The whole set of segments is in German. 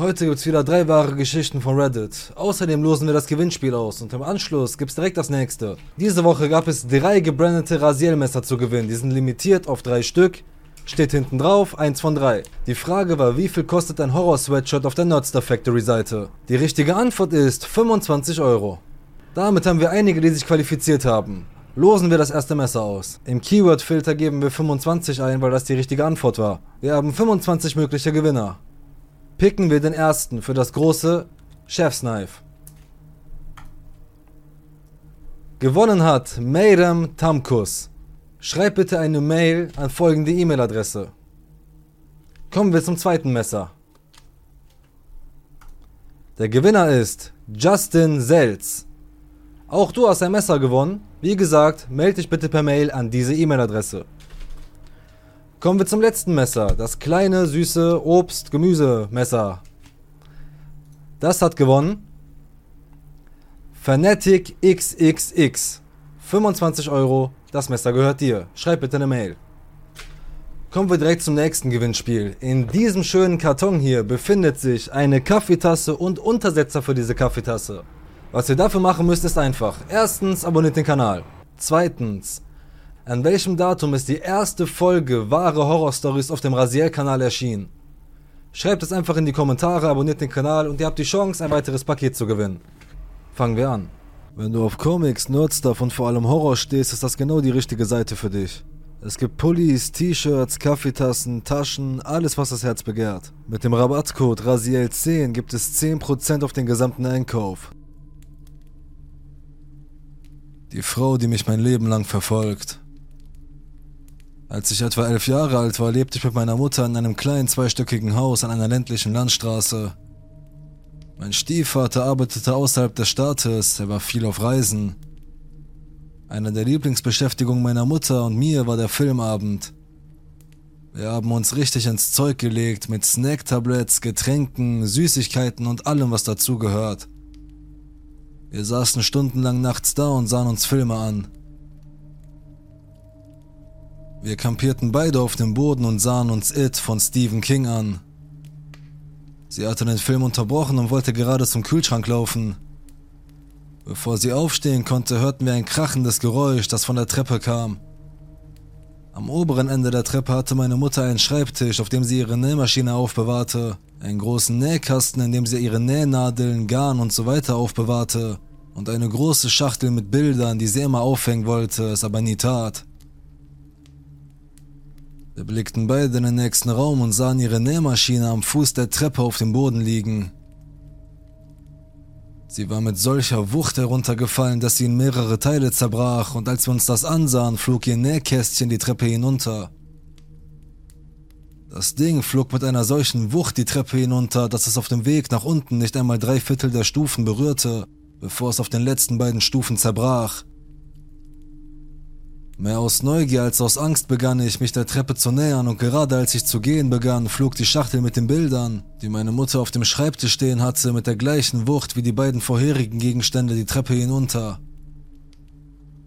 Heute gibt's wieder drei wahre Geschichten von Reddit. Außerdem losen wir das Gewinnspiel aus und im Anschluss gibt's direkt das nächste. Diese Woche gab es drei gebrandete Rasielmesser zu gewinnen. Die sind limitiert auf drei Stück. Steht hinten drauf, eins von drei. Die Frage war, wie viel kostet ein Horror-Sweatshirt auf der Nerdster Factory Seite? Die richtige Antwort ist 25 Euro. Damit haben wir einige, die sich qualifiziert haben. Losen wir das erste Messer aus. Im Keyword-Filter geben wir 25 ein, weil das die richtige Antwort war. Wir haben 25 mögliche Gewinner. Picken wir den ersten für das große Chef's Knife. Gewonnen hat Meirem Tamkus. Schreib bitte eine Mail an folgende E-Mail-Adresse. Kommen wir zum zweiten Messer. Der Gewinner ist Justin Selz. Auch du hast ein Messer gewonnen. Wie gesagt, melde dich bitte per Mail an diese E-Mail-Adresse. Kommen wir zum letzten Messer. Das kleine, süße Obst-Gemüse-Messer. Das hat gewonnen. Fanatic XXX. 25 Euro. Das Messer gehört dir. Schreib bitte eine Mail. Kommen wir direkt zum nächsten Gewinnspiel. In diesem schönen Karton hier befindet sich eine Kaffeetasse und Untersetzer für diese Kaffeetasse. Was ihr dafür machen müsst, ist einfach. Erstens, abonniert den Kanal. Zweitens, an welchem Datum ist die erste Folge wahre Horrorstories auf dem Rasiel-Kanal erschienen? Schreibt es einfach in die Kommentare, abonniert den Kanal und ihr habt die Chance, ein weiteres Paket zu gewinnen. Fangen wir an. Wenn du auf Comics, Nerdstuff und vor allem Horror stehst, ist das genau die richtige Seite für dich. Es gibt Pullis, T-Shirts, Kaffeetassen, Taschen, alles was das Herz begehrt. Mit dem Rabattcode RASIEL10 gibt es 10% auf den gesamten Einkauf. Die Frau, die mich mein Leben lang verfolgt. Als ich etwa elf Jahre alt war, lebte ich mit meiner Mutter in einem kleinen zweistöckigen Haus an einer ländlichen Landstraße. Mein Stiefvater arbeitete außerhalb des Staates, er war viel auf Reisen. Eine der Lieblingsbeschäftigungen meiner Mutter und mir war der Filmabend. Wir haben uns richtig ins Zeug gelegt mit Snacktabletts, Getränken, Süßigkeiten und allem, was dazugehört. Wir saßen stundenlang nachts da und sahen uns Filme an. Wir kampierten beide auf dem Boden und sahen uns It von Stephen King an. Sie hatte den Film unterbrochen und wollte gerade zum Kühlschrank laufen. Bevor sie aufstehen konnte, hörten wir ein krachendes Geräusch, das von der Treppe kam. Am oberen Ende der Treppe hatte meine Mutter einen Schreibtisch, auf dem sie ihre Nähmaschine aufbewahrte, einen großen Nähkasten, in dem sie ihre Nähnadeln, Garn und so weiter aufbewahrte, und eine große Schachtel mit Bildern, die sie immer aufhängen wollte, es aber nie tat. Wir blickten beide in den nächsten Raum und sahen ihre Nähmaschine am Fuß der Treppe auf dem Boden liegen. Sie war mit solcher Wucht heruntergefallen, dass sie in mehrere Teile zerbrach, und als wir uns das ansahen, flog ihr Nähkästchen die Treppe hinunter. Das Ding flog mit einer solchen Wucht die Treppe hinunter, dass es auf dem Weg nach unten nicht einmal drei Viertel der Stufen berührte, bevor es auf den letzten beiden Stufen zerbrach. Mehr aus Neugier als aus Angst begann ich, mich der Treppe zu nähern und gerade als ich zu gehen begann, flog die Schachtel mit den Bildern, die meine Mutter auf dem Schreibtisch stehen hatte, mit der gleichen Wucht wie die beiden vorherigen Gegenstände die Treppe hinunter.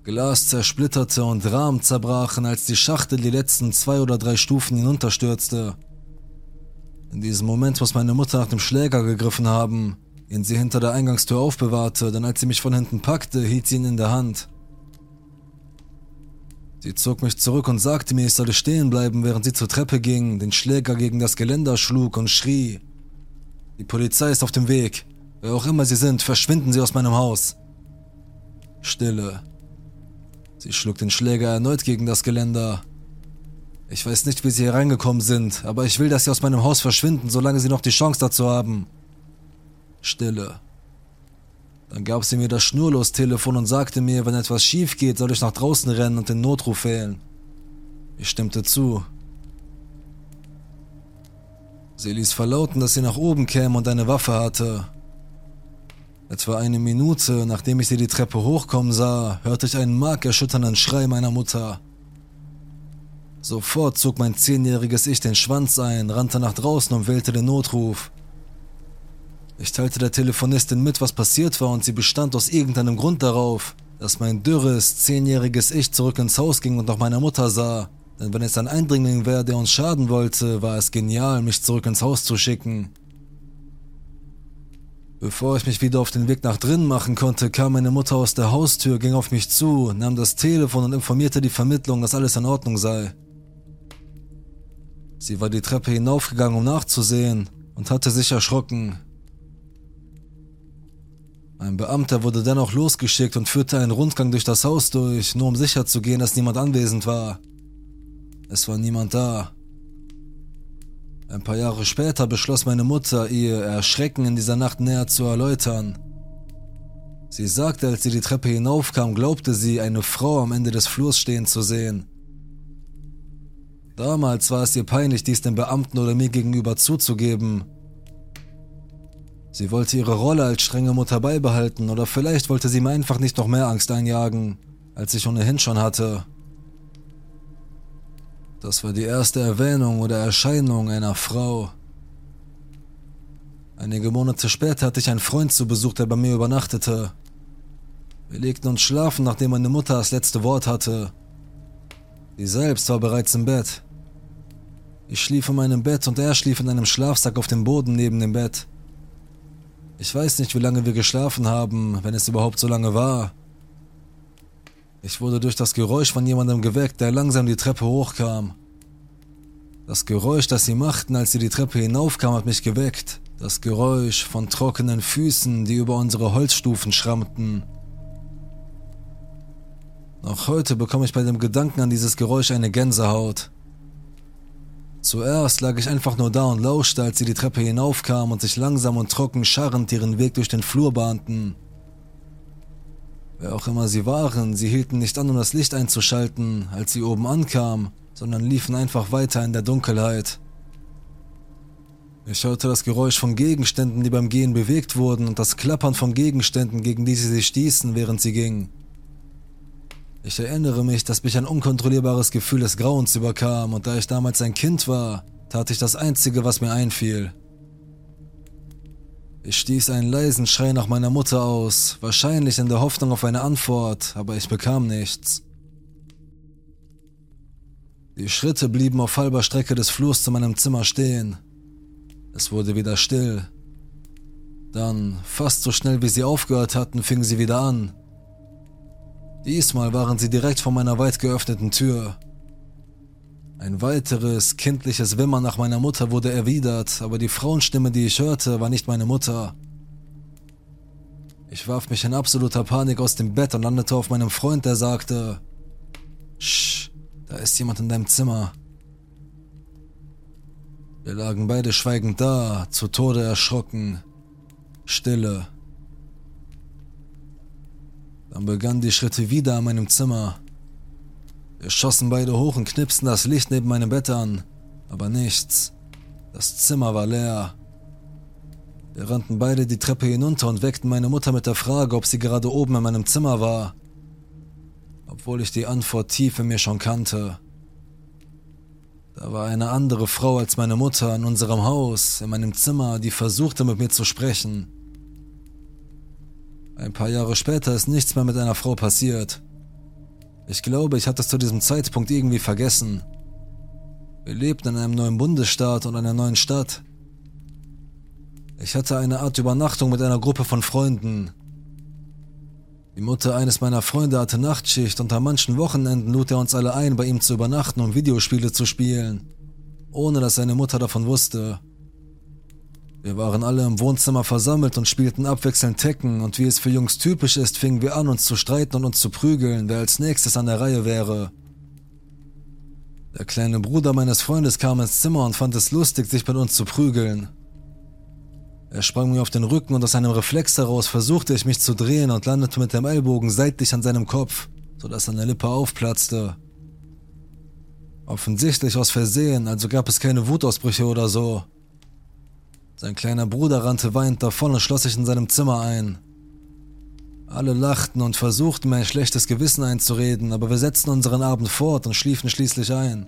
Glas zersplitterte und Rahmen zerbrachen, als die Schachtel die letzten zwei oder drei Stufen hinunterstürzte. In diesem Moment muss meine Mutter nach dem Schläger gegriffen haben, den sie hinter der Eingangstür aufbewahrte, denn als sie mich von hinten packte, hielt sie ihn in der Hand. Sie zog mich zurück und sagte mir, ich solle stehen bleiben, während sie zur Treppe ging, den Schläger gegen das Geländer schlug und schrie. Die Polizei ist auf dem Weg. Wer auch immer sie sind, verschwinden sie aus meinem Haus. Stille. Sie schlug den Schläger erneut gegen das Geländer. Ich weiß nicht, wie sie hier reingekommen sind, aber ich will, dass sie aus meinem Haus verschwinden, solange sie noch die Chance dazu haben. Stille. Dann gab sie mir das Schnurlos-Telefon und sagte mir, wenn etwas schief geht, soll ich nach draußen rennen und den Notruf wählen. Ich stimmte zu. Sie ließ verlauten, dass sie nach oben käme und eine Waffe hatte. Etwa eine Minute, nachdem ich sie die Treppe hochkommen sah, hörte ich einen markerschütternden Schrei meiner Mutter. Sofort zog mein zehnjähriges Ich den Schwanz ein, rannte nach draußen und wählte den Notruf. Ich teilte der Telefonistin mit, was passiert war, und sie bestand aus irgendeinem Grund darauf, dass mein dürres, zehnjähriges Ich zurück ins Haus ging und nach meiner Mutter sah. Denn wenn es ein Eindringling wäre, der uns schaden wollte, war es genial, mich zurück ins Haus zu schicken. Bevor ich mich wieder auf den Weg nach drinnen machen konnte, kam meine Mutter aus der Haustür, ging auf mich zu, nahm das Telefon und informierte die Vermittlung, dass alles in Ordnung sei. Sie war die Treppe hinaufgegangen, um nachzusehen, und hatte sich erschrocken. Ein Beamter wurde dennoch losgeschickt und führte einen Rundgang durch das Haus durch, nur um sicherzugehen, dass niemand anwesend war. Es war niemand da. Ein paar Jahre später beschloss meine Mutter, ihr Erschrecken in dieser Nacht näher zu erläutern. Sie sagte, als sie die Treppe hinaufkam, glaubte sie, eine Frau am Ende des Flurs stehen zu sehen. Damals war es ihr peinlich, dies dem Beamten oder mir gegenüber zuzugeben. Sie wollte ihre Rolle als strenge Mutter beibehalten oder vielleicht wollte sie mir einfach nicht noch mehr Angst einjagen, als ich ohnehin schon hatte. Das war die erste Erwähnung oder Erscheinung einer Frau. Einige Monate später hatte ich einen Freund zu Besuch, der bei mir übernachtete. Wir legten uns schlafen, nachdem meine Mutter das letzte Wort hatte. Sie selbst war bereits im Bett. Ich schlief in meinem Bett und er schlief in einem Schlafsack auf dem Boden neben dem Bett. Ich weiß nicht, wie lange wir geschlafen haben, wenn es überhaupt so lange war. Ich wurde durch das Geräusch von jemandem geweckt, der langsam die Treppe hochkam. Das Geräusch, das sie machten, als sie die Treppe hinaufkam, hat mich geweckt. Das Geräusch von trockenen Füßen, die über unsere Holzstufen schrammten. Noch heute bekomme ich bei dem Gedanken an dieses Geräusch eine Gänsehaut. Zuerst lag ich einfach nur da und lauschte, als sie die Treppe hinaufkam und sich langsam und trocken scharrend ihren Weg durch den Flur bahnten. Wer auch immer sie waren, sie hielten nicht an, um das Licht einzuschalten, als sie oben ankam, sondern liefen einfach weiter in der Dunkelheit. Ich hörte das Geräusch von Gegenständen, die beim Gehen bewegt wurden, und das Klappern von Gegenständen, gegen die sie sich stießen, während sie gingen. Ich erinnere mich, dass mich ein unkontrollierbares Gefühl des Grauens überkam und da ich damals ein Kind war, tat ich das Einzige, was mir einfiel. Ich stieß einen leisen Schrei nach meiner Mutter aus, wahrscheinlich in der Hoffnung auf eine Antwort, aber ich bekam nichts. Die Schritte blieben auf halber Strecke des Flurs zu meinem Zimmer stehen. Es wurde wieder still. Dann, fast so schnell wie sie aufgehört hatten, fingen sie wieder an. Diesmal waren sie direkt vor meiner weit geöffneten Tür. Ein weiteres kindliches Wimmern nach meiner Mutter wurde erwidert, aber die Frauenstimme, die ich hörte, war nicht meine Mutter. Ich warf mich in absoluter Panik aus dem Bett und landete auf meinem Freund, der sagte, Sch, da ist jemand in deinem Zimmer. Wir lagen beide schweigend da, zu Tode erschrocken. Stille. Dann begannen die Schritte wieder an meinem Zimmer. Wir schossen beide hoch und knipsten das Licht neben meinem Bett an, aber nichts. Das Zimmer war leer. Wir rannten beide die Treppe hinunter und weckten meine Mutter mit der Frage, ob sie gerade oben in meinem Zimmer war. Obwohl ich die Antwort tief in mir schon kannte. Da war eine andere Frau als meine Mutter in unserem Haus, in meinem Zimmer, die versuchte mit mir zu sprechen. Ein paar Jahre später ist nichts mehr mit einer Frau passiert. Ich glaube, ich hatte es zu diesem Zeitpunkt irgendwie vergessen. Wir lebten in einem neuen Bundesstaat und einer neuen Stadt. Ich hatte eine Art Übernachtung mit einer Gruppe von Freunden. Die Mutter eines meiner Freunde hatte Nachtschicht und an manchen Wochenenden lud er uns alle ein, bei ihm zu übernachten und Videospiele zu spielen, ohne dass seine Mutter davon wusste. Wir waren alle im Wohnzimmer versammelt und spielten abwechselnd Tekken und wie es für Jungs typisch ist, fingen wir an, uns zu streiten und uns zu prügeln, wer als nächstes an der Reihe wäre. Der kleine Bruder meines Freundes kam ins Zimmer und fand es lustig, sich mit uns zu prügeln. Er sprang mir auf den Rücken und aus einem Reflex heraus versuchte ich mich zu drehen und landete mit dem Ellbogen seitlich an seinem Kopf, sodass seine Lippe aufplatzte. Offensichtlich aus Versehen, also gab es keine Wutausbrüche oder so. Sein kleiner Bruder rannte weinend davon und schloss sich in seinem Zimmer ein. Alle lachten und versuchten mir ein schlechtes Gewissen einzureden, aber wir setzten unseren Abend fort und schliefen schließlich ein.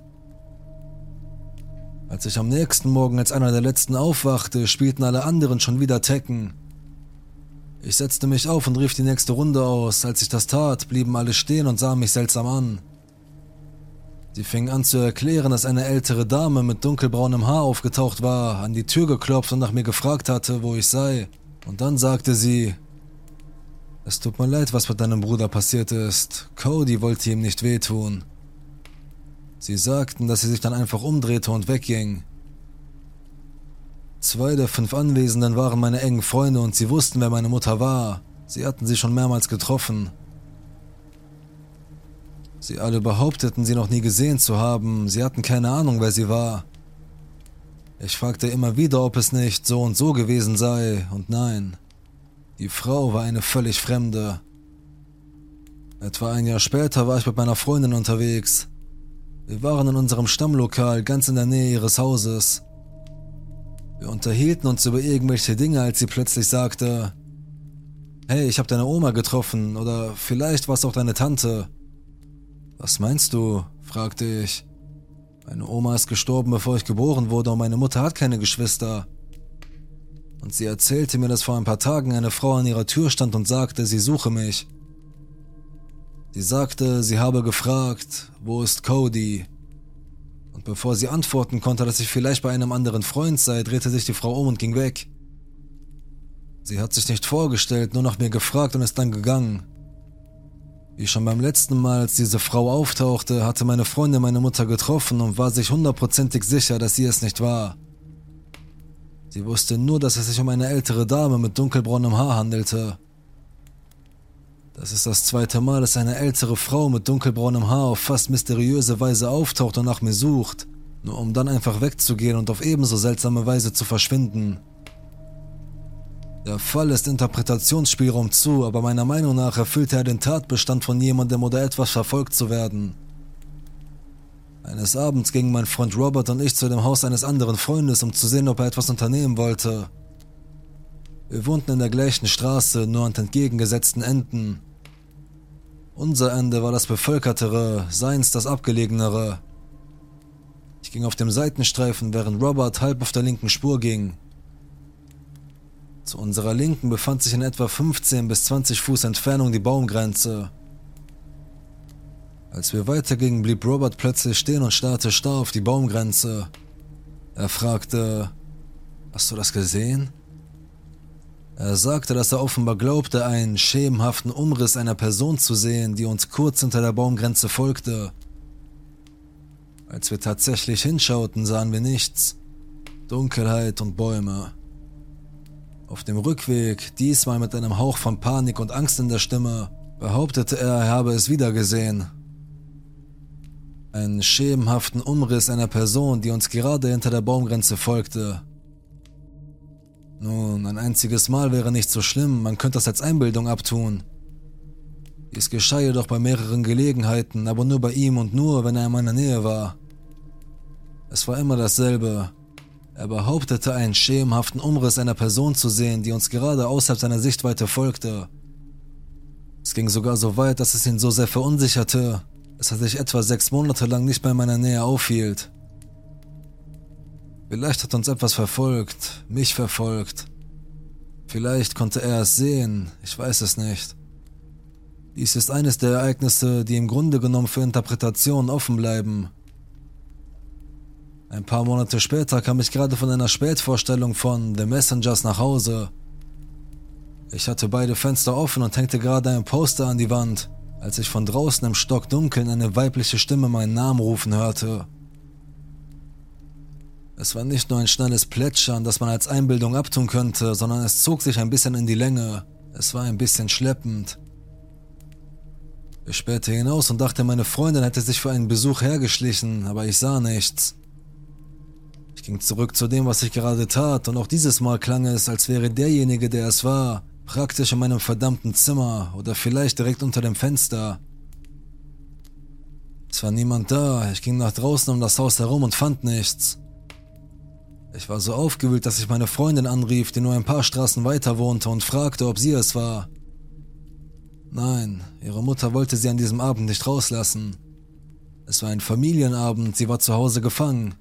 Als ich am nächsten Morgen als einer der letzten aufwachte, spielten alle anderen schon wieder Tekken. Ich setzte mich auf und rief die nächste Runde aus. Als ich das tat, blieben alle stehen und sahen mich seltsam an. Sie fing an zu erklären, dass eine ältere Dame mit dunkelbraunem Haar aufgetaucht war, an die Tür geklopft und nach mir gefragt hatte, wo ich sei. Und dann sagte sie, es tut mir leid, was mit deinem Bruder passiert ist. Cody wollte ihm nicht wehtun. Sie sagten, dass sie sich dann einfach umdrehte und wegging. Zwei der fünf Anwesenden waren meine engen Freunde und sie wussten, wer meine Mutter war. Sie hatten sie schon mehrmals getroffen. Sie alle behaupteten, sie noch nie gesehen zu haben. Sie hatten keine Ahnung, wer sie war. Ich fragte immer wieder, ob es nicht so und so gewesen sei, und nein. Die Frau war eine völlig Fremde. Etwa ein Jahr später war ich mit meiner Freundin unterwegs. Wir waren in unserem Stammlokal ganz in der Nähe ihres Hauses. Wir unterhielten uns über irgendwelche Dinge, als sie plötzlich sagte, Hey, ich habe deine Oma getroffen oder vielleicht war es auch deine Tante. Was meinst du? fragte ich. Meine Oma ist gestorben, bevor ich geboren wurde und meine Mutter hat keine Geschwister. Und sie erzählte mir, dass vor ein paar Tagen eine Frau an ihrer Tür stand und sagte, sie suche mich. Sie sagte, sie habe gefragt, wo ist Cody? Und bevor sie antworten konnte, dass ich vielleicht bei einem anderen Freund sei, drehte sich die Frau um und ging weg. Sie hat sich nicht vorgestellt, nur nach mir gefragt und ist dann gegangen. Wie schon beim letzten Mal, als diese Frau auftauchte, hatte meine Freundin meine Mutter getroffen und war sich hundertprozentig sicher, dass sie es nicht war. Sie wusste nur, dass es sich um eine ältere Dame mit dunkelbraunem Haar handelte. Das ist das zweite Mal, dass eine ältere Frau mit dunkelbraunem Haar auf fast mysteriöse Weise auftaucht und nach mir sucht, nur um dann einfach wegzugehen und auf ebenso seltsame Weise zu verschwinden. Der Fall ist Interpretationsspielraum zu, aber meiner Meinung nach erfüllte er den Tatbestand von jemandem oder etwas verfolgt zu werden. Eines Abends gingen mein Freund Robert und ich zu dem Haus eines anderen Freundes, um zu sehen, ob er etwas unternehmen wollte. Wir wohnten in der gleichen Straße, nur an entgegengesetzten Enden. Unser Ende war das bevölkertere, seins das abgelegenere. Ich ging auf dem Seitenstreifen, während Robert halb auf der linken Spur ging. Zu unserer Linken befand sich in etwa 15 bis 20 Fuß Entfernung die Baumgrenze. Als wir weitergingen, blieb Robert plötzlich stehen und starrte starr auf die Baumgrenze. Er fragte, Hast du das gesehen? Er sagte, dass er offenbar glaubte, einen schemenhaften Umriss einer Person zu sehen, die uns kurz hinter der Baumgrenze folgte. Als wir tatsächlich hinschauten, sahen wir nichts. Dunkelheit und Bäume. Auf dem Rückweg, diesmal mit einem Hauch von Panik und Angst in der Stimme, behauptete er, er habe es wiedergesehen. Einen schemenhaften Umriss einer Person, die uns gerade hinter der Baumgrenze folgte. Nun, ein einziges Mal wäre nicht so schlimm, man könnte das als Einbildung abtun. Dies geschah jedoch bei mehreren Gelegenheiten, aber nur bei ihm und nur, wenn er in meiner Nähe war. Es war immer dasselbe, er behauptete, einen schemenhaften Umriss einer Person zu sehen, die uns gerade außerhalb seiner Sichtweite folgte. Es ging sogar so weit, dass es ihn so sehr verunsicherte, dass er sich etwa sechs Monate lang nicht mehr in meiner Nähe aufhielt. Vielleicht hat uns etwas verfolgt, mich verfolgt. Vielleicht konnte er es sehen, ich weiß es nicht. Dies ist eines der Ereignisse, die im Grunde genommen für Interpretationen offen bleiben. Ein paar Monate später kam ich gerade von einer Spätvorstellung von The Messengers nach Hause. Ich hatte beide Fenster offen und hängte gerade ein Poster an die Wand, als ich von draußen im Stockdunkeln eine weibliche Stimme meinen Namen rufen hörte. Es war nicht nur ein schnelles Plätschern, das man als Einbildung abtun könnte, sondern es zog sich ein bisschen in die Länge. Es war ein bisschen schleppend. Ich spähte hinaus und dachte, meine Freundin hätte sich für einen Besuch hergeschlichen, aber ich sah nichts ging zurück zu dem, was ich gerade tat, und auch dieses Mal klang es, als wäre derjenige, der es war, praktisch in meinem verdammten Zimmer oder vielleicht direkt unter dem Fenster. Es war niemand da, ich ging nach draußen um das Haus herum und fand nichts. Ich war so aufgewühlt, dass ich meine Freundin anrief, die nur ein paar Straßen weiter wohnte, und fragte, ob sie es war. Nein, ihre Mutter wollte sie an diesem Abend nicht rauslassen. Es war ein Familienabend, sie war zu Hause gefangen.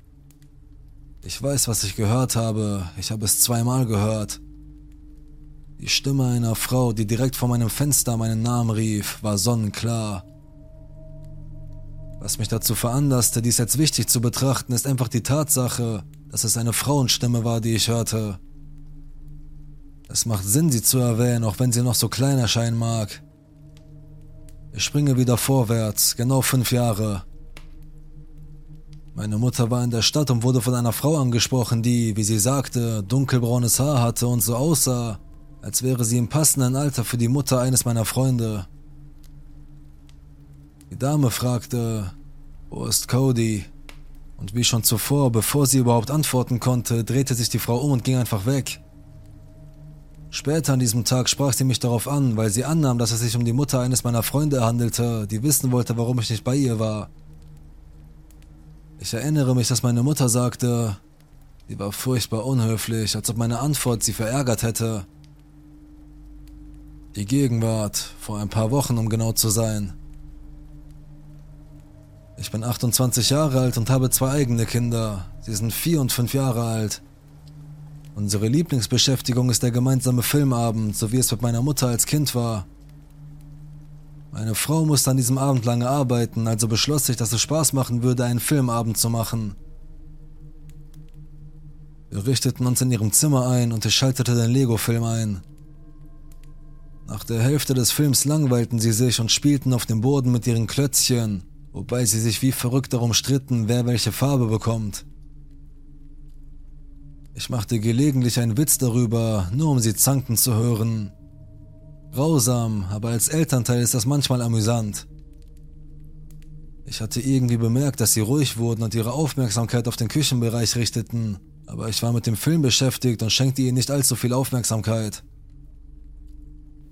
Ich weiß, was ich gehört habe. Ich habe es zweimal gehört. Die Stimme einer Frau, die direkt vor meinem Fenster meinen Namen rief, war sonnenklar. Was mich dazu veranlasste, dies als wichtig zu betrachten, ist einfach die Tatsache, dass es eine Frauenstimme war, die ich hörte. Es macht Sinn, sie zu erwähnen, auch wenn sie noch so klein erscheinen mag. Ich springe wieder vorwärts, genau fünf Jahre. Meine Mutter war in der Stadt und wurde von einer Frau angesprochen, die, wie sie sagte, dunkelbraunes Haar hatte und so aussah, als wäre sie im passenden Alter für die Mutter eines meiner Freunde. Die Dame fragte, wo ist Cody? Und wie schon zuvor, bevor sie überhaupt antworten konnte, drehte sich die Frau um und ging einfach weg. Später an diesem Tag sprach sie mich darauf an, weil sie annahm, dass es sich um die Mutter eines meiner Freunde handelte, die wissen wollte, warum ich nicht bei ihr war. Ich erinnere mich, dass meine Mutter sagte, sie war furchtbar unhöflich, als ob meine Antwort sie verärgert hätte. Die Gegenwart, vor ein paar Wochen, um genau zu sein. Ich bin 28 Jahre alt und habe zwei eigene Kinder. Sie sind vier und fünf Jahre alt. Unsere Lieblingsbeschäftigung ist der gemeinsame Filmabend, so wie es mit meiner Mutter als Kind war. Meine Frau musste an diesem Abend lange arbeiten, also beschloss ich, dass es Spaß machen würde, einen Filmabend zu machen. Wir richteten uns in ihrem Zimmer ein und ich schaltete den Lego-Film ein. Nach der Hälfte des Films langweilten sie sich und spielten auf dem Boden mit ihren Klötzchen, wobei sie sich wie verrückt darum stritten, wer welche Farbe bekommt. Ich machte gelegentlich einen Witz darüber, nur um sie zanken zu hören. Grausam, aber als Elternteil ist das manchmal amüsant. Ich hatte irgendwie bemerkt, dass sie ruhig wurden und ihre Aufmerksamkeit auf den Küchenbereich richteten, aber ich war mit dem Film beschäftigt und schenkte ihnen nicht allzu viel Aufmerksamkeit.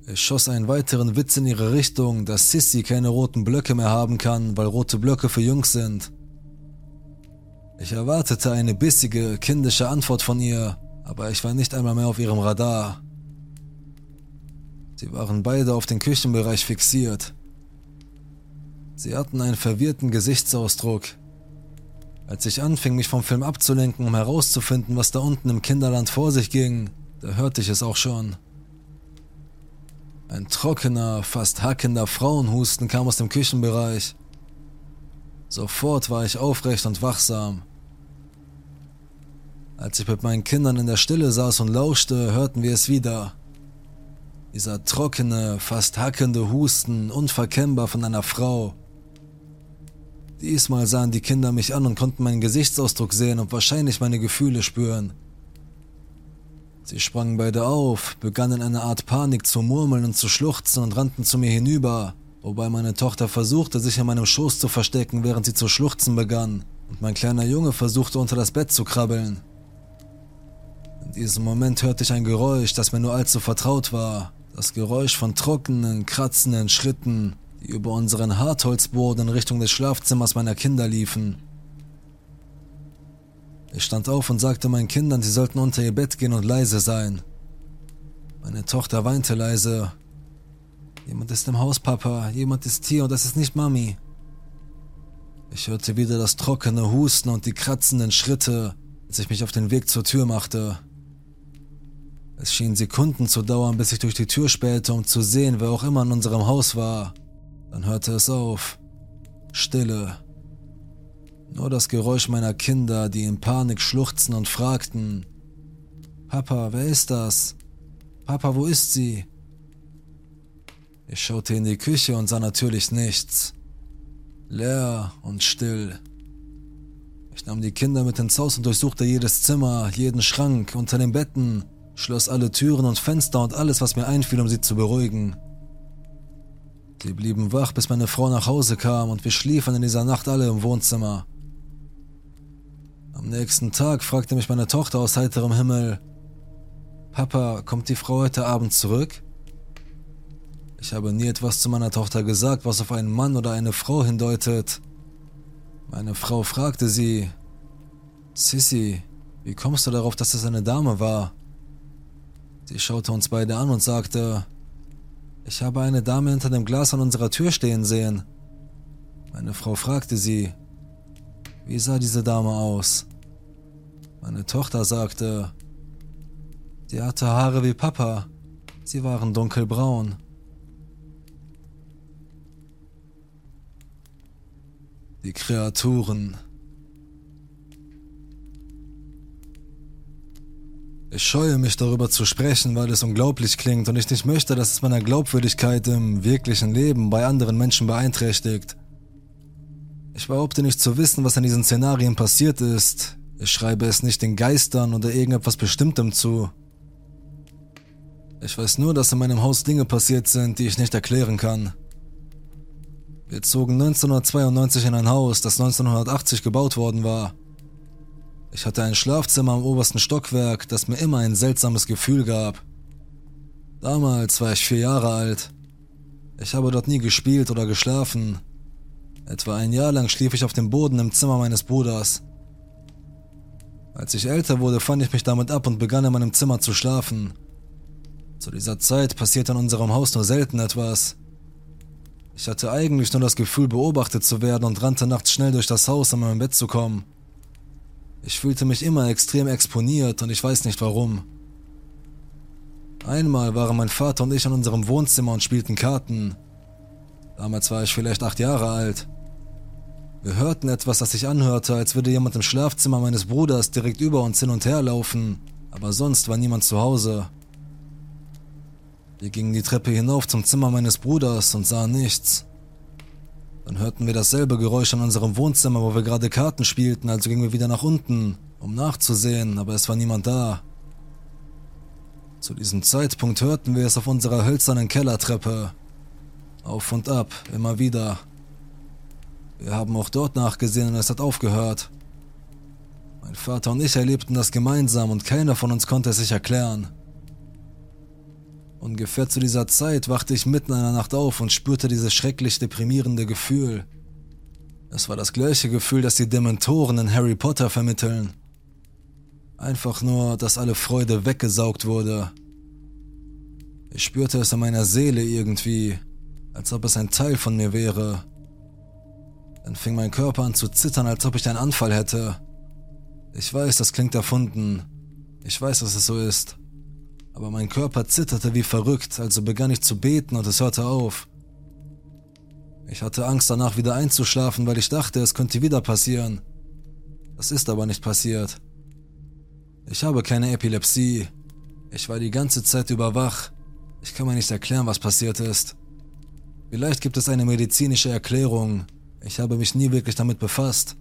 Ich schoss einen weiteren Witz in ihre Richtung, dass Sissy keine roten Blöcke mehr haben kann, weil rote Blöcke für Jungs sind. Ich erwartete eine bissige, kindische Antwort von ihr, aber ich war nicht einmal mehr auf ihrem Radar. Sie waren beide auf den Küchenbereich fixiert. Sie hatten einen verwirrten Gesichtsausdruck. Als ich anfing, mich vom Film abzulenken, um herauszufinden, was da unten im Kinderland vor sich ging, da hörte ich es auch schon. Ein trockener, fast hackender Frauenhusten kam aus dem Küchenbereich. Sofort war ich aufrecht und wachsam. Als ich mit meinen Kindern in der Stille saß und lauschte, hörten wir es wieder. Dieser trockene, fast hackende Husten, unverkennbar von einer Frau. Diesmal sahen die Kinder mich an und konnten meinen Gesichtsausdruck sehen und wahrscheinlich meine Gefühle spüren. Sie sprangen beide auf, begannen eine Art Panik zu murmeln und zu schluchzen und rannten zu mir hinüber, wobei meine Tochter versuchte, sich in meinem Schoß zu verstecken, während sie zu schluchzen begann, und mein kleiner Junge versuchte unter das Bett zu krabbeln. In diesem Moment hörte ich ein Geräusch, das mir nur allzu vertraut war. Das Geräusch von trockenen, kratzenden Schritten, die über unseren Hartholzboden in Richtung des Schlafzimmers meiner Kinder liefen. Ich stand auf und sagte meinen Kindern, sie sollten unter ihr Bett gehen und leise sein. Meine Tochter weinte leise. Jemand ist im Haus, Papa, jemand ist hier und das ist nicht Mami. Ich hörte wieder das trockene Husten und die kratzenden Schritte, als ich mich auf den Weg zur Tür machte. Es schien Sekunden zu dauern, bis ich durch die Tür spähte, um zu sehen, wer auch immer in unserem Haus war. Dann hörte es auf. Stille. Nur das Geräusch meiner Kinder, die in Panik schluchzten und fragten, Papa, wer ist das? Papa, wo ist sie? Ich schaute in die Küche und sah natürlich nichts. Leer und still. Ich nahm die Kinder mit ins Haus und durchsuchte jedes Zimmer, jeden Schrank, unter den Betten, schloss alle Türen und Fenster und alles, was mir einfiel, um sie zu beruhigen. Sie blieben wach, bis meine Frau nach Hause kam und wir schliefen in dieser Nacht alle im Wohnzimmer. Am nächsten Tag fragte mich meine Tochter aus heiterem Himmel, Papa, kommt die Frau heute Abend zurück? Ich habe nie etwas zu meiner Tochter gesagt, was auf einen Mann oder eine Frau hindeutet. Meine Frau fragte sie, Sissy, wie kommst du darauf, dass es eine Dame war? Sie schaute uns beide an und sagte, ich habe eine Dame hinter dem Glas an unserer Tür stehen sehen. Meine Frau fragte sie, wie sah diese Dame aus? Meine Tochter sagte, sie hatte Haare wie Papa, sie waren dunkelbraun. Die Kreaturen Ich scheue mich darüber zu sprechen, weil es unglaublich klingt und ich nicht möchte, dass es meiner Glaubwürdigkeit im wirklichen Leben bei anderen Menschen beeinträchtigt. Ich behaupte nicht zu wissen, was in diesen Szenarien passiert ist. Ich schreibe es nicht den Geistern oder irgendetwas Bestimmtem zu. Ich weiß nur, dass in meinem Haus Dinge passiert sind, die ich nicht erklären kann. Wir zogen 1992 in ein Haus, das 1980 gebaut worden war. Ich hatte ein Schlafzimmer im obersten Stockwerk, das mir immer ein seltsames Gefühl gab. Damals war ich vier Jahre alt. Ich habe dort nie gespielt oder geschlafen. Etwa ein Jahr lang schlief ich auf dem Boden im Zimmer meines Bruders. Als ich älter wurde, fand ich mich damit ab und begann in meinem Zimmer zu schlafen. Zu dieser Zeit passierte in unserem Haus nur selten etwas. Ich hatte eigentlich nur das Gefühl, beobachtet zu werden und rannte nachts schnell durch das Haus, um in mein Bett zu kommen. Ich fühlte mich immer extrem exponiert und ich weiß nicht warum. Einmal waren mein Vater und ich in unserem Wohnzimmer und spielten Karten. Damals war ich vielleicht acht Jahre alt. Wir hörten etwas, das sich anhörte, als würde jemand im Schlafzimmer meines Bruders direkt über uns hin und her laufen, aber sonst war niemand zu Hause. Wir gingen die Treppe hinauf zum Zimmer meines Bruders und sahen nichts. Dann hörten wir dasselbe Geräusch in unserem Wohnzimmer, wo wir gerade Karten spielten, also gingen wir wieder nach unten, um nachzusehen, aber es war niemand da. Zu diesem Zeitpunkt hörten wir es auf unserer hölzernen Kellertreppe. Auf und ab, immer wieder. Wir haben auch dort nachgesehen und es hat aufgehört. Mein Vater und ich erlebten das gemeinsam und keiner von uns konnte es sich erklären. Ungefähr zu dieser Zeit wachte ich mitten in der Nacht auf und spürte dieses schrecklich deprimierende Gefühl. Es war das gleiche Gefühl, das die Dementoren in Harry Potter vermitteln. Einfach nur, dass alle Freude weggesaugt wurde. Ich spürte es in meiner Seele irgendwie, als ob es ein Teil von mir wäre. Dann fing mein Körper an zu zittern, als ob ich einen Anfall hätte. Ich weiß, das klingt erfunden. Ich weiß, dass es so ist. Aber mein Körper zitterte wie verrückt, also begann ich zu beten und es hörte auf. Ich hatte Angst danach wieder einzuschlafen, weil ich dachte, es könnte wieder passieren. Das ist aber nicht passiert. Ich habe keine Epilepsie. Ich war die ganze Zeit über wach. Ich kann mir nicht erklären, was passiert ist. Vielleicht gibt es eine medizinische Erklärung, ich habe mich nie wirklich damit befasst.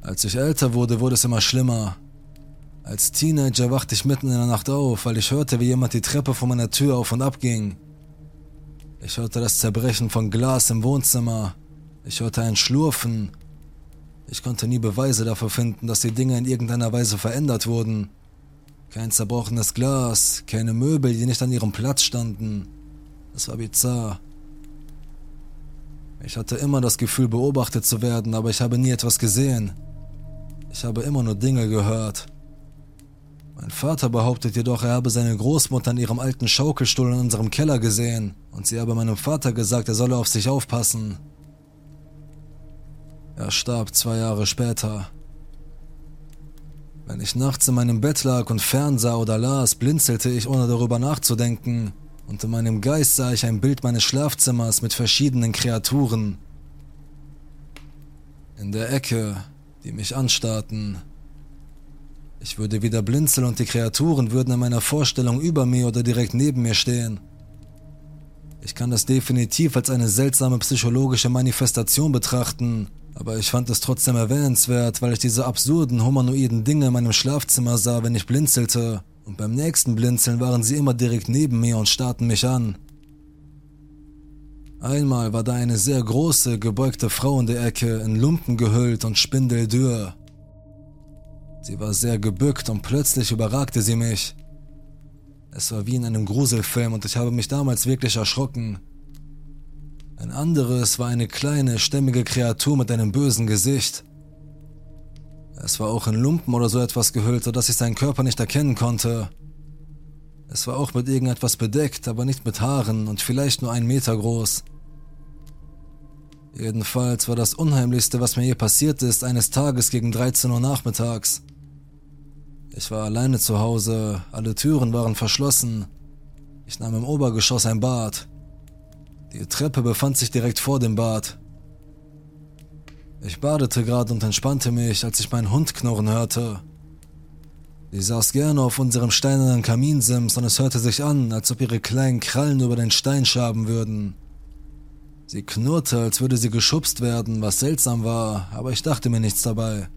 Als ich älter wurde, wurde es immer schlimmer. Als Teenager wachte ich mitten in der Nacht auf, weil ich hörte, wie jemand die Treppe vor meiner Tür auf und ab ging. Ich hörte das Zerbrechen von Glas im Wohnzimmer. Ich hörte ein Schlurfen. Ich konnte nie Beweise dafür finden, dass die Dinge in irgendeiner Weise verändert wurden. Kein zerbrochenes Glas, keine Möbel, die nicht an ihrem Platz standen. Es war bizarr. Ich hatte immer das Gefühl, beobachtet zu werden, aber ich habe nie etwas gesehen. Ich habe immer nur Dinge gehört. Mein Vater behauptet jedoch, er habe seine Großmutter an ihrem alten Schaukelstuhl in unserem Keller gesehen und sie habe meinem Vater gesagt, er solle auf sich aufpassen. Er starb zwei Jahre später. Wenn ich nachts in meinem Bett lag und fernsah oder las, blinzelte ich, ohne darüber nachzudenken, und in meinem Geist sah ich ein Bild meines Schlafzimmers mit verschiedenen Kreaturen. In der Ecke, die mich anstarrten. Ich würde wieder blinzeln und die Kreaturen würden in meiner Vorstellung über mir oder direkt neben mir stehen. Ich kann das definitiv als eine seltsame psychologische Manifestation betrachten, aber ich fand es trotzdem erwähnenswert, weil ich diese absurden humanoiden Dinge in meinem Schlafzimmer sah, wenn ich blinzelte und beim nächsten Blinzeln waren sie immer direkt neben mir und starrten mich an. Einmal war da eine sehr große, gebeugte Frau in der Ecke, in Lumpen gehüllt und spindeldürr. Sie war sehr gebückt und plötzlich überragte sie mich. Es war wie in einem Gruselfilm und ich habe mich damals wirklich erschrocken. Ein anderes war eine kleine, stämmige Kreatur mit einem bösen Gesicht. Es war auch in Lumpen oder so etwas gehüllt, sodass ich seinen Körper nicht erkennen konnte. Es war auch mit irgendetwas bedeckt, aber nicht mit Haaren und vielleicht nur einen Meter groß. Jedenfalls war das Unheimlichste, was mir je passiert ist, eines Tages gegen 13 Uhr nachmittags. Ich war alleine zu Hause, alle Türen waren verschlossen. Ich nahm im Obergeschoss ein Bad. Die Treppe befand sich direkt vor dem Bad. Ich badete gerade und entspannte mich, als ich meinen Hund knurren hörte. Sie saß gerne auf unserem steinernen Kaminsims und es hörte sich an, als ob ihre kleinen Krallen über den Stein schaben würden. Sie knurrte, als würde sie geschubst werden, was seltsam war, aber ich dachte mir nichts dabei.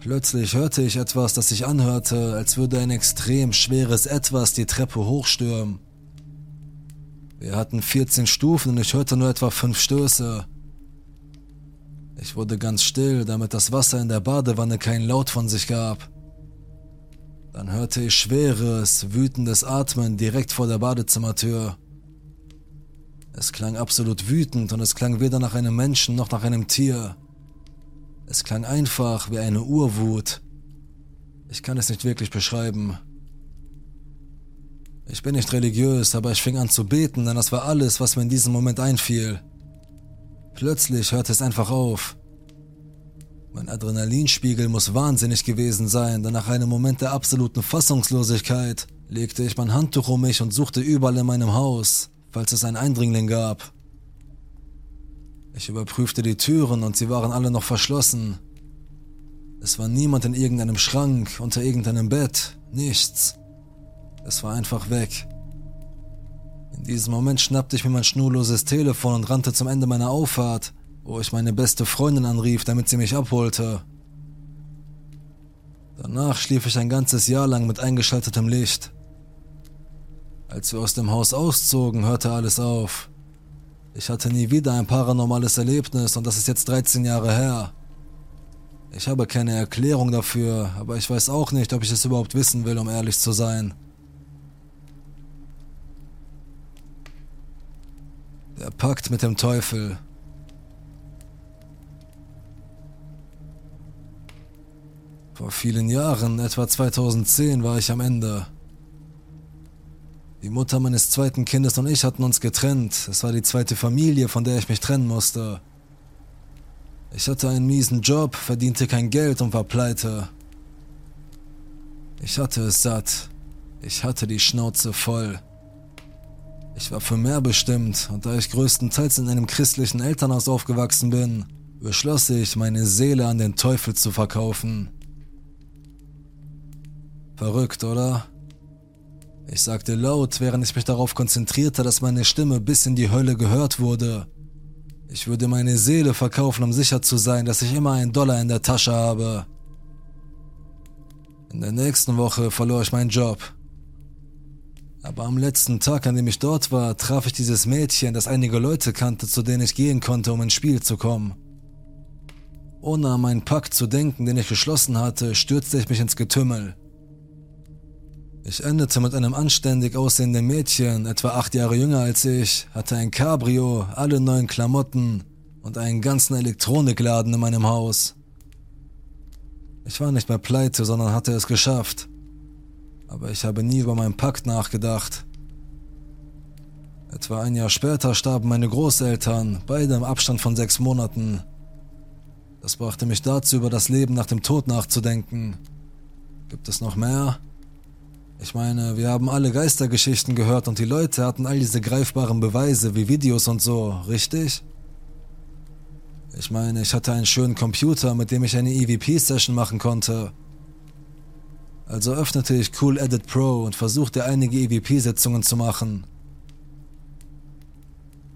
Plötzlich hörte ich etwas, das sich anhörte, als würde ein extrem schweres Etwas die Treppe hochstürmen. Wir hatten 14 Stufen und ich hörte nur etwa fünf Stöße. Ich wurde ganz still, damit das Wasser in der Badewanne keinen Laut von sich gab. Dann hörte ich schweres, wütendes Atmen direkt vor der Badezimmertür. Es klang absolut wütend und es klang weder nach einem Menschen noch nach einem Tier. Es klang einfach wie eine Urwut. Ich kann es nicht wirklich beschreiben. Ich bin nicht religiös, aber ich fing an zu beten, denn das war alles, was mir in diesem Moment einfiel. Plötzlich hörte es einfach auf. Mein Adrenalinspiegel muss wahnsinnig gewesen sein, denn nach einem Moment der absoluten Fassungslosigkeit legte ich mein Handtuch um mich und suchte überall in meinem Haus, falls es einen Eindringling gab. Ich überprüfte die Türen und sie waren alle noch verschlossen. Es war niemand in irgendeinem Schrank, unter irgendeinem Bett, nichts. Es war einfach weg. In diesem Moment schnappte ich mir mein schnurloses Telefon und rannte zum Ende meiner Auffahrt, wo ich meine beste Freundin anrief, damit sie mich abholte. Danach schlief ich ein ganzes Jahr lang mit eingeschaltetem Licht. Als wir aus dem Haus auszogen, hörte alles auf. Ich hatte nie wieder ein paranormales Erlebnis und das ist jetzt 13 Jahre her. Ich habe keine Erklärung dafür, aber ich weiß auch nicht, ob ich es überhaupt wissen will, um ehrlich zu sein. Der Pakt mit dem Teufel. Vor vielen Jahren, etwa 2010, war ich am Ende. Die Mutter meines zweiten Kindes und ich hatten uns getrennt. Es war die zweite Familie, von der ich mich trennen musste. Ich hatte einen miesen Job, verdiente kein Geld und war pleite. Ich hatte es satt. Ich hatte die Schnauze voll. Ich war für mehr bestimmt und da ich größtenteils in einem christlichen Elternhaus aufgewachsen bin, beschloss ich, meine Seele an den Teufel zu verkaufen. Verrückt, oder? Ich sagte laut, während ich mich darauf konzentrierte, dass meine Stimme bis in die Hölle gehört wurde. Ich würde meine Seele verkaufen, um sicher zu sein, dass ich immer einen Dollar in der Tasche habe. In der nächsten Woche verlor ich meinen Job. Aber am letzten Tag, an dem ich dort war, traf ich dieses Mädchen, das einige Leute kannte, zu denen ich gehen konnte, um ins Spiel zu kommen. Ohne an meinen Pakt zu denken, den ich geschlossen hatte, stürzte ich mich ins Getümmel. Ich endete mit einem anständig aussehenden Mädchen, etwa acht Jahre jünger als ich, hatte ein Cabrio, alle neuen Klamotten und einen ganzen Elektronikladen in meinem Haus. Ich war nicht mehr pleite, sondern hatte es geschafft aber ich habe nie über meinen Pakt nachgedacht. Etwa ein Jahr später starben meine Großeltern, beide im Abstand von sechs Monaten. Das brachte mich dazu, über das Leben nach dem Tod nachzudenken. Gibt es noch mehr? Ich meine, wir haben alle Geistergeschichten gehört und die Leute hatten all diese greifbaren Beweise wie Videos und so, richtig? Ich meine, ich hatte einen schönen Computer, mit dem ich eine EVP-Session machen konnte. Also öffnete ich Cool Edit Pro und versuchte einige EVP-Sitzungen zu machen.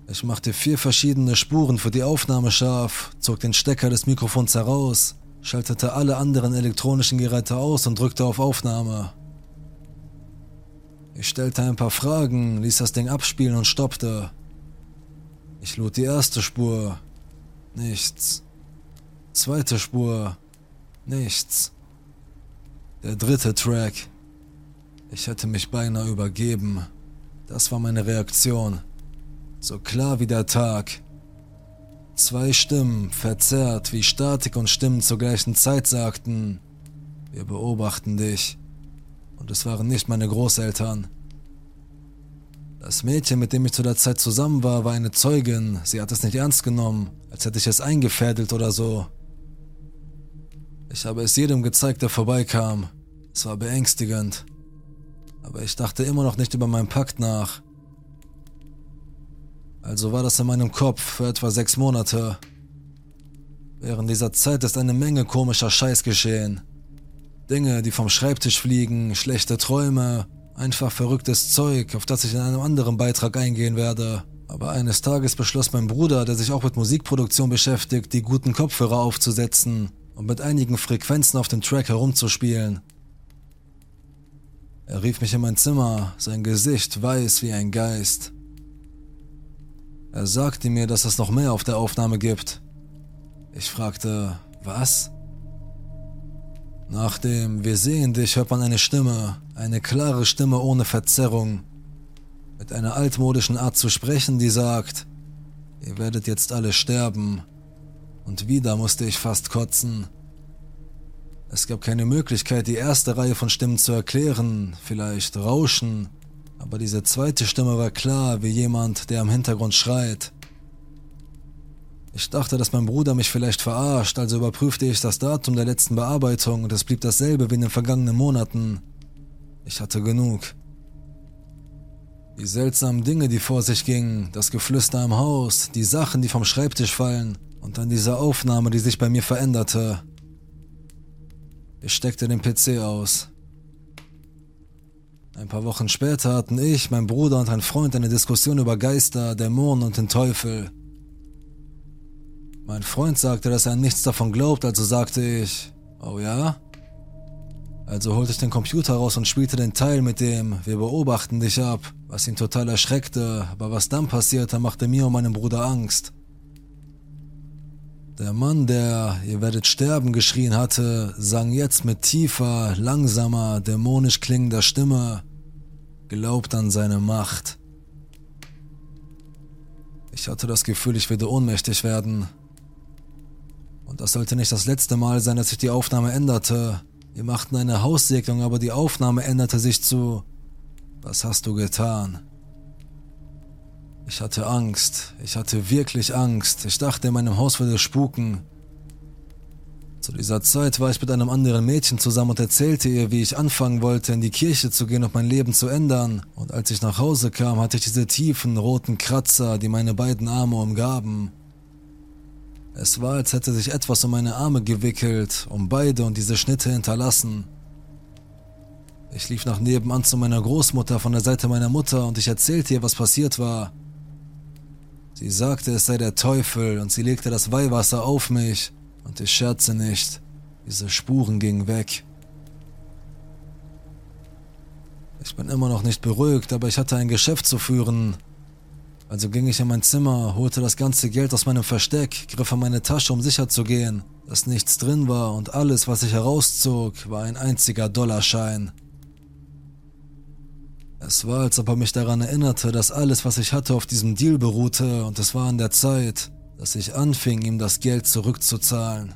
Ich machte vier verschiedene Spuren für die Aufnahme scharf, zog den Stecker des Mikrofons heraus, schaltete alle anderen elektronischen Geräte aus und drückte auf Aufnahme. Ich stellte ein paar Fragen, ließ das Ding abspielen und stoppte. Ich lud die erste Spur. Nichts. Zweite Spur. Nichts. Der dritte Track. Ich hätte mich beinahe übergeben. Das war meine Reaktion. So klar wie der Tag. Zwei Stimmen, verzerrt, wie Statik und Stimmen zur gleichen Zeit sagten, wir beobachten dich. Und es waren nicht meine Großeltern. Das Mädchen, mit dem ich zu der Zeit zusammen war, war eine Zeugin. Sie hat es nicht ernst genommen, als hätte ich es eingefädelt oder so. Ich habe es jedem gezeigt, der vorbeikam. Es war beängstigend. Aber ich dachte immer noch nicht über meinen Pakt nach. Also war das in meinem Kopf für etwa sechs Monate. Während dieser Zeit ist eine Menge komischer Scheiß geschehen. Dinge, die vom Schreibtisch fliegen, schlechte Träume, einfach verrücktes Zeug, auf das ich in einem anderen Beitrag eingehen werde. Aber eines Tages beschloss mein Bruder, der sich auch mit Musikproduktion beschäftigt, die guten Kopfhörer aufzusetzen und mit einigen Frequenzen auf dem Track herumzuspielen. Er rief mich in mein Zimmer, sein Gesicht weiß wie ein Geist. Er sagte mir, dass es noch mehr auf der Aufnahme gibt. Ich fragte, was? Nach dem Wir sehen dich hört man eine Stimme, eine klare Stimme ohne Verzerrung, mit einer altmodischen Art zu sprechen, die sagt, ihr werdet jetzt alle sterben. Und wieder musste ich fast kotzen. Es gab keine Möglichkeit, die erste Reihe von Stimmen zu erklären, vielleicht Rauschen, aber diese zweite Stimme war klar wie jemand, der im Hintergrund schreit. Ich dachte, dass mein Bruder mich vielleicht verarscht, also überprüfte ich das Datum der letzten Bearbeitung und es blieb dasselbe wie in den vergangenen Monaten. Ich hatte genug. Die seltsamen Dinge, die vor sich gingen, das Geflüster im Haus, die Sachen, die vom Schreibtisch fallen und dann diese Aufnahme, die sich bei mir veränderte. Ich steckte den PC aus. Ein paar Wochen später hatten ich, mein Bruder und ein Freund eine Diskussion über Geister, Dämonen und den Teufel. Mein Freund sagte, dass er nichts davon glaubt, also sagte ich, oh ja? Also holte ich den Computer raus und spielte den Teil mit dem Wir beobachten dich ab, was ihn total erschreckte, aber was dann passierte, machte mir und meinem Bruder Angst. Der Mann, der Ihr werdet sterben geschrien hatte, sang jetzt mit tiefer, langsamer, dämonisch klingender Stimme, glaubt an seine Macht. Ich hatte das Gefühl, ich würde ohnmächtig werden. Und das sollte nicht das letzte Mal sein, dass sich die Aufnahme änderte. Wir machten eine Haussegnung, aber die Aufnahme änderte sich zu Was hast du getan? Ich hatte Angst. Ich hatte wirklich Angst. Ich dachte, in meinem Haus würde spuken. Zu dieser Zeit war ich mit einem anderen Mädchen zusammen und erzählte ihr, wie ich anfangen wollte, in die Kirche zu gehen und mein Leben zu ändern. Und als ich nach Hause kam, hatte ich diese tiefen roten Kratzer, die meine beiden Arme umgaben. Es war, als hätte sich etwas um meine Arme gewickelt, um beide und diese Schnitte hinterlassen. Ich lief nach nebenan zu meiner Großmutter von der Seite meiner Mutter und ich erzählte ihr, was passiert war. Sie sagte, es sei der Teufel und sie legte das Weihwasser auf mich und ich scherze nicht, diese Spuren gingen weg. Ich bin immer noch nicht beruhigt, aber ich hatte ein Geschäft zu führen. Also ging ich in mein Zimmer, holte das ganze Geld aus meinem Versteck, griff an meine Tasche, um sicher zu gehen, dass nichts drin war und alles, was ich herauszog, war ein einziger Dollarschein. Es war, als ob er mich daran erinnerte, dass alles, was ich hatte, auf diesem Deal beruhte und es war an der Zeit, dass ich anfing, ihm das Geld zurückzuzahlen.